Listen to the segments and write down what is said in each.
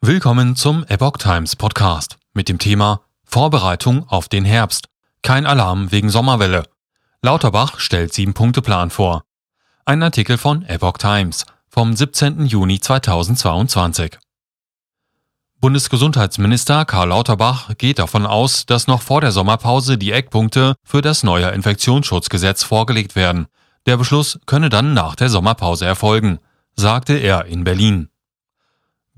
Willkommen zum Epoch Times Podcast mit dem Thema Vorbereitung auf den Herbst. Kein Alarm wegen Sommerwelle. Lauterbach stellt Sieben-Punkte-Plan vor. Ein Artikel von Epoch Times vom 17. Juni 2022. Bundesgesundheitsminister Karl Lauterbach geht davon aus, dass noch vor der Sommerpause die Eckpunkte für das neue Infektionsschutzgesetz vorgelegt werden. Der Beschluss könne dann nach der Sommerpause erfolgen, sagte er in Berlin.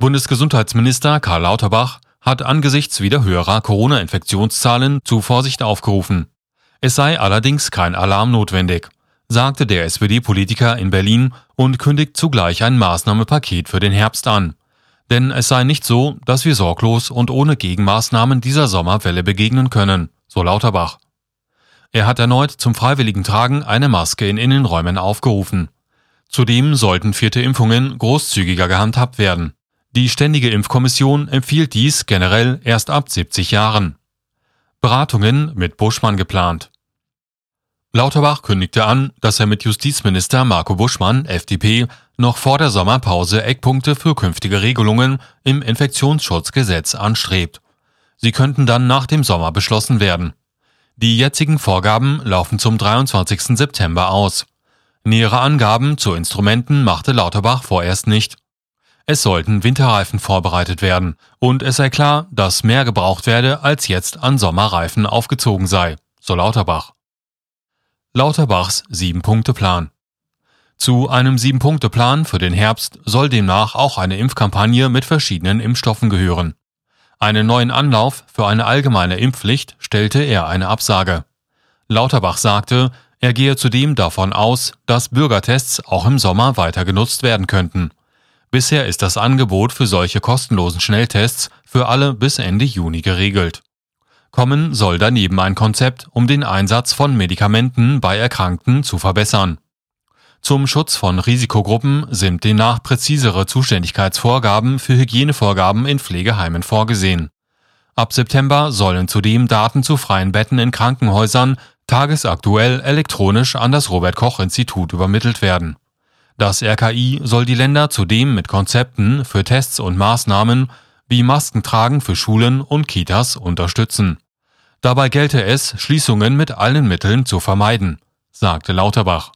Bundesgesundheitsminister Karl Lauterbach hat angesichts wieder höherer Corona-Infektionszahlen zu Vorsicht aufgerufen. Es sei allerdings kein Alarm notwendig, sagte der SPD-Politiker in Berlin und kündigt zugleich ein Maßnahmepaket für den Herbst an. Denn es sei nicht so, dass wir sorglos und ohne Gegenmaßnahmen dieser Sommerwelle begegnen können, so Lauterbach. Er hat erneut zum freiwilligen Tragen eine Maske in Innenräumen aufgerufen. Zudem sollten vierte Impfungen großzügiger gehandhabt werden. Die Ständige Impfkommission empfiehlt dies generell erst ab 70 Jahren. Beratungen mit Buschmann geplant. Lauterbach kündigte an, dass er mit Justizminister Marco Buschmann, FDP, noch vor der Sommerpause Eckpunkte für künftige Regelungen im Infektionsschutzgesetz anstrebt. Sie könnten dann nach dem Sommer beschlossen werden. Die jetzigen Vorgaben laufen zum 23. September aus. Nähere Angaben zu Instrumenten machte Lauterbach vorerst nicht. Es sollten Winterreifen vorbereitet werden und es sei klar, dass mehr gebraucht werde, als jetzt an Sommerreifen aufgezogen sei, so Lauterbach. Lauterbachs Sieben-Punkte-Plan. Zu einem Sieben-Punkte-Plan für den Herbst soll demnach auch eine Impfkampagne mit verschiedenen Impfstoffen gehören. Einen neuen Anlauf für eine allgemeine Impfpflicht stellte er eine Absage. Lauterbach sagte, er gehe zudem davon aus, dass Bürgertests auch im Sommer weiter genutzt werden könnten. Bisher ist das Angebot für solche kostenlosen Schnelltests für alle bis Ende Juni geregelt. Kommen soll daneben ein Konzept, um den Einsatz von Medikamenten bei Erkrankten zu verbessern. Zum Schutz von Risikogruppen sind demnach präzisere Zuständigkeitsvorgaben für Hygienevorgaben in Pflegeheimen vorgesehen. Ab September sollen zudem Daten zu freien Betten in Krankenhäusern tagesaktuell elektronisch an das Robert Koch Institut übermittelt werden. Das RKI soll die Länder zudem mit Konzepten für Tests und Maßnahmen wie Maskentragen für Schulen und Kitas unterstützen. Dabei gelte es, Schließungen mit allen Mitteln zu vermeiden, sagte Lauterbach.